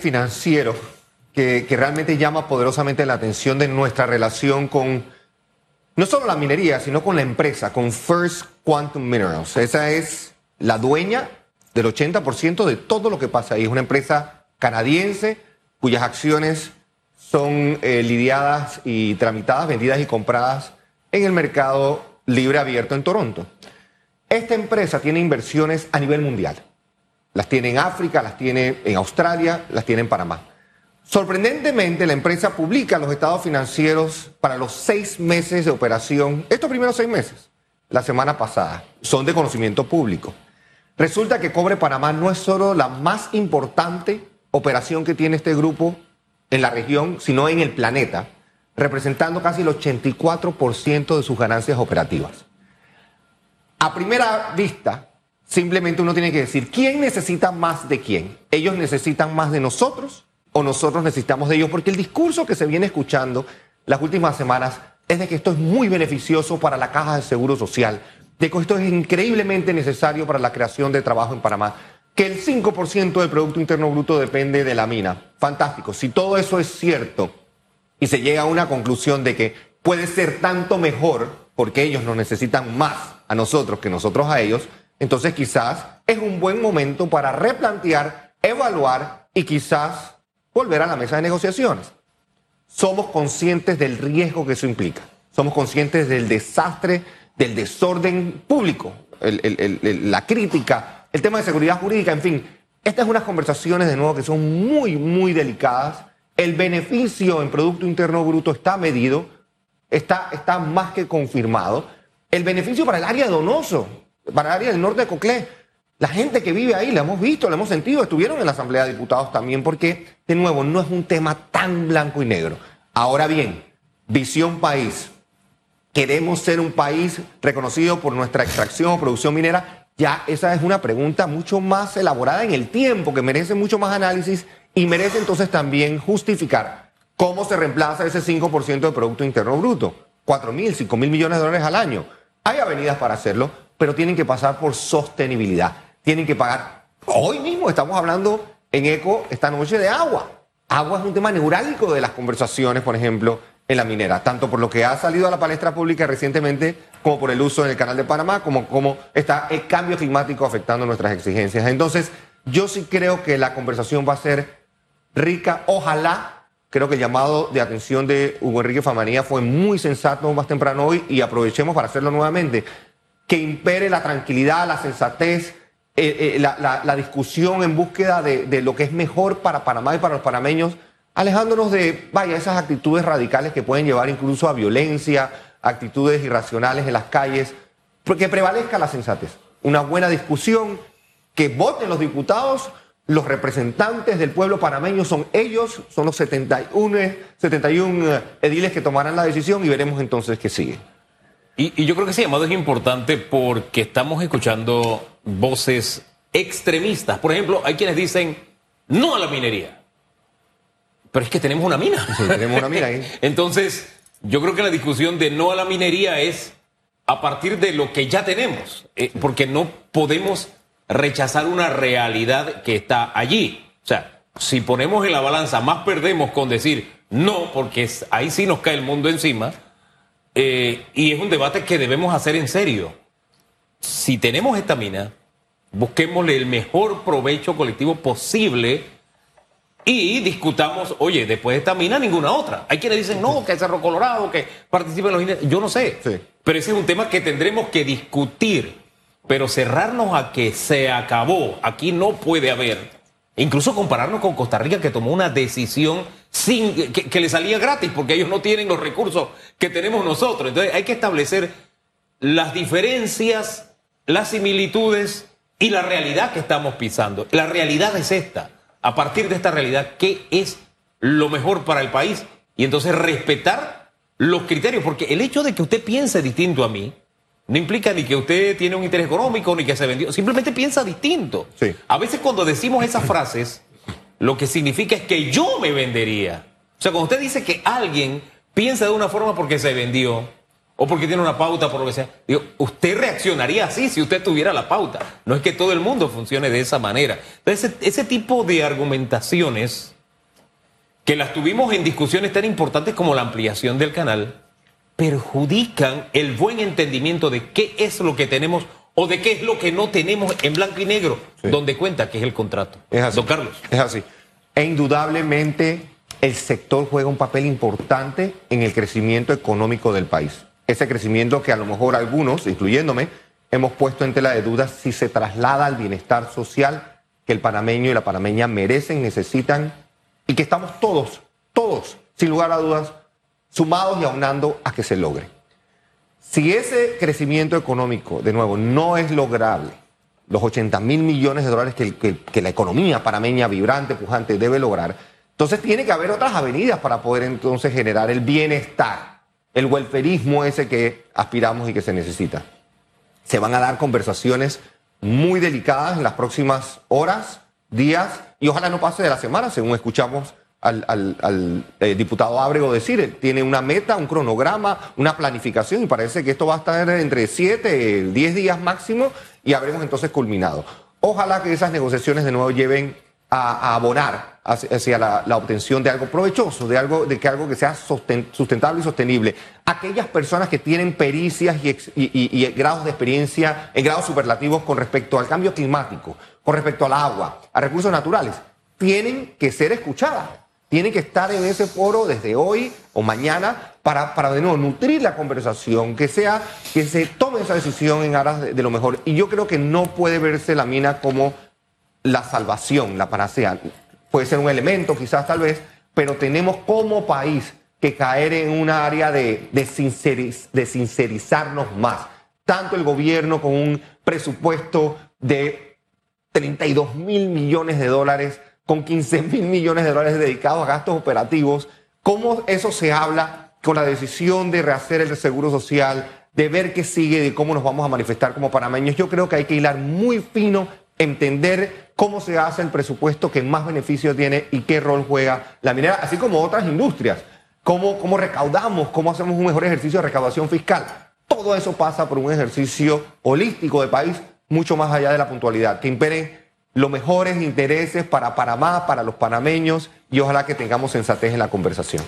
financiero que, que, realmente llama poderosamente la atención de nuestra relación con no solo la minería, sino con la empresa, con First Quantum Minerals. Esa es la dueña del 80% de todo lo que pasa ahí. Es una empresa canadiense cuyas acciones son eh, lidiadas y tramitadas, vendidas y compradas en el mercado libre abierto en Toronto. Esta empresa tiene inversiones a nivel mundial. Las tiene en África, las tiene en Australia, las tiene en Panamá. Sorprendentemente, la empresa publica los estados financieros para los seis meses de operación, estos primeros seis meses, la semana pasada. Son de conocimiento público. Resulta que Cobre Panamá no es solo la más importante operación que tiene este grupo en la región, sino en el planeta, representando casi el 84% de sus ganancias operativas. A primera vista, simplemente uno tiene que decir, ¿quién necesita más de quién? ¿Ellos necesitan más de nosotros o nosotros necesitamos de ellos? Porque el discurso que se viene escuchando las últimas semanas es de que esto es muy beneficioso para la caja de seguro social, de que esto es increíblemente necesario para la creación de trabajo en Panamá, que el 5% del Producto Interno Bruto depende de la mina. Fantástico. Si todo eso es cierto y se llega a una conclusión de que puede ser tanto mejor porque ellos nos necesitan más a nosotros que nosotros a ellos, entonces quizás es un buen momento para replantear, evaluar y quizás volver a la mesa de negociaciones. Somos conscientes del riesgo que eso implica. Somos conscientes del desastre, del desorden público, la crítica, el tema de seguridad jurídica, en fin. Estas son unas conversaciones de nuevo que son muy, muy delicadas. El beneficio en Producto Interno Bruto está medido, está, está más que confirmado. El beneficio para el área Donoso, para del norte de Coclé, la gente que vive ahí, la hemos visto, la hemos sentido, estuvieron en la Asamblea de Diputados también, porque, de nuevo, no es un tema tan blanco y negro. Ahora bien, visión país. ¿Queremos ser un país reconocido por nuestra extracción o producción minera? Ya esa es una pregunta mucho más elaborada en el tiempo, que merece mucho más análisis y merece entonces también justificar cómo se reemplaza ese 5% de Producto Interno Bruto. 4 mil, 5 mil millones de dólares al año. Hay avenidas para hacerlo, pero tienen que pasar por sostenibilidad. Tienen que pagar. Hoy mismo estamos hablando en ECO esta noche de agua. Agua es un tema neurálgico de las conversaciones, por ejemplo, en la minera, tanto por lo que ha salido a la palestra pública recientemente, como por el uso en el canal de Panamá, como, como está el cambio climático afectando nuestras exigencias. Entonces, yo sí creo que la conversación va a ser rica. Ojalá, creo que el llamado de atención de Hugo Enrique Famanía fue muy sensato más temprano hoy y aprovechemos para hacerlo nuevamente. Que impere la tranquilidad, la sensatez, eh, eh, la, discusión en búsqueda de, de lo que es mejor para Panamá y para los panameños alejándonos de, vaya, esas actitudes radicales que pueden llevar incluso a violencia, actitudes irracionales en las calles, porque prevalezca la sensatez. Una buena discusión, que voten los diputados, los representantes del pueblo panameño son ellos, son los 71, 71 eh, ediles que tomarán la decisión y veremos entonces qué sigue. Y, y yo creo que ese llamado es importante porque estamos escuchando voces extremistas. Por ejemplo, hay quienes dicen no a la minería. Pero es que tenemos una mina. Sí, tenemos una mina ahí. Entonces, yo creo que la discusión de no a la minería es a partir de lo que ya tenemos, eh, porque no podemos rechazar una realidad que está allí. O sea, si ponemos en la balanza, más perdemos con decir no, porque ahí sí nos cae el mundo encima, eh, y es un debate que debemos hacer en serio. Si tenemos esta mina, busquémosle el mejor provecho colectivo posible y discutamos, oye, después de esta mina, ninguna otra. Hay quienes dicen, no, que Cerro Colorado, que participen los Yo no sé. Pero ese es un tema que tendremos que discutir. Pero cerrarnos a que se acabó, aquí no puede haber. Incluso compararnos con Costa Rica, que tomó una decisión sin que, que le salía gratis, porque ellos no tienen los recursos que tenemos nosotros. Entonces hay que establecer las diferencias, las similitudes y la realidad que estamos pisando. La realidad es esta a partir de esta realidad, qué es lo mejor para el país y entonces respetar los criterios, porque el hecho de que usted piense distinto a mí no implica ni que usted tiene un interés económico ni que se vendió, simplemente piensa distinto. A veces cuando decimos esas frases, lo que significa es que yo me vendería. O sea, cuando usted dice que alguien piensa de una forma porque se vendió, o porque tiene una pauta, por lo que sea. Digo, usted reaccionaría así si usted tuviera la pauta. No es que todo el mundo funcione de esa manera. Entonces, ese, ese tipo de argumentaciones que las tuvimos en discusiones tan importantes como la ampliación del canal, perjudican el buen entendimiento de qué es lo que tenemos o de qué es lo que no tenemos en blanco y negro, Sí. donde cuenta que es el contrato. Es así. Don Carlos. Es así. E indudablemente el sector juega un papel importante en el crecimiento económico del país. Ese crecimiento que a lo mejor algunos, incluyéndome, hemos puesto en tela de dudas si se traslada al bienestar social que el panameño y la panameña merecen, necesitan y que estamos todos, todos, sin lugar a dudas, sumados y aunando a que se logre. Si ese crecimiento económico, de nuevo, no es lograble, los 80 mil millones de dólares que, la economía panameña vibrante, pujante, debe lograr, entonces tiene que haber otras avenidas para poder entonces generar el bienestar, el welferismo ese que aspiramos y que se necesita. Se van a dar conversaciones muy delicadas en las próximas horas, días, y ojalá no pase de la semana, según escuchamos al, al- eh, diputado Ábrego decir. Tiene una meta, un cronograma, una planificación, y parece que esto va a estar entre 7, 10 días máximo, y habremos entonces culminado. Ojalá que esas negociaciones de nuevo lleven a, a abonar hacia, la, obtención de algo provechoso, de algo, de que algo que sea sustentable y sostenible. Aquellas personas que tienen pericias y, ex- y grados de experiencia en grados superlativos con respecto al cambio climático, con respecto al agua, a recursos naturales, tienen que ser escuchadas. Tienen que estar en ese foro desde hoy o mañana para, para de nuevo nutrir la conversación, que sea, que se tome esa decisión en aras de- lo mejor. Y yo creo que no puede verse la mina como la salvación, la panacea. Puede ser un elemento, quizás tal vez, pero tenemos como país que caer en un área de, de, sinceriz- de sincerizarnos más. Tanto el gobierno con un presupuesto de 32 mil millones de dólares, con 15 mil millones de dólares dedicados a gastos operativos, cómo eso se habla con la decisión de rehacer el seguro social, de ver qué sigue, de cómo nos vamos a manifestar como panameños. Yo creo que hay que hilar muy fino, entender cómo se hace el presupuesto que más beneficio tiene y qué rol juega la minera, así como otras industrias. Cómo, cómo recaudamos, cómo hacemos un mejor ejercicio de recaudación fiscal. Todo eso pasa por un ejercicio holístico de país, mucho más allá de la puntualidad, que imperen los mejores intereses para Panamá, para los panameños y ojalá que tengamos sensatez en la conversación.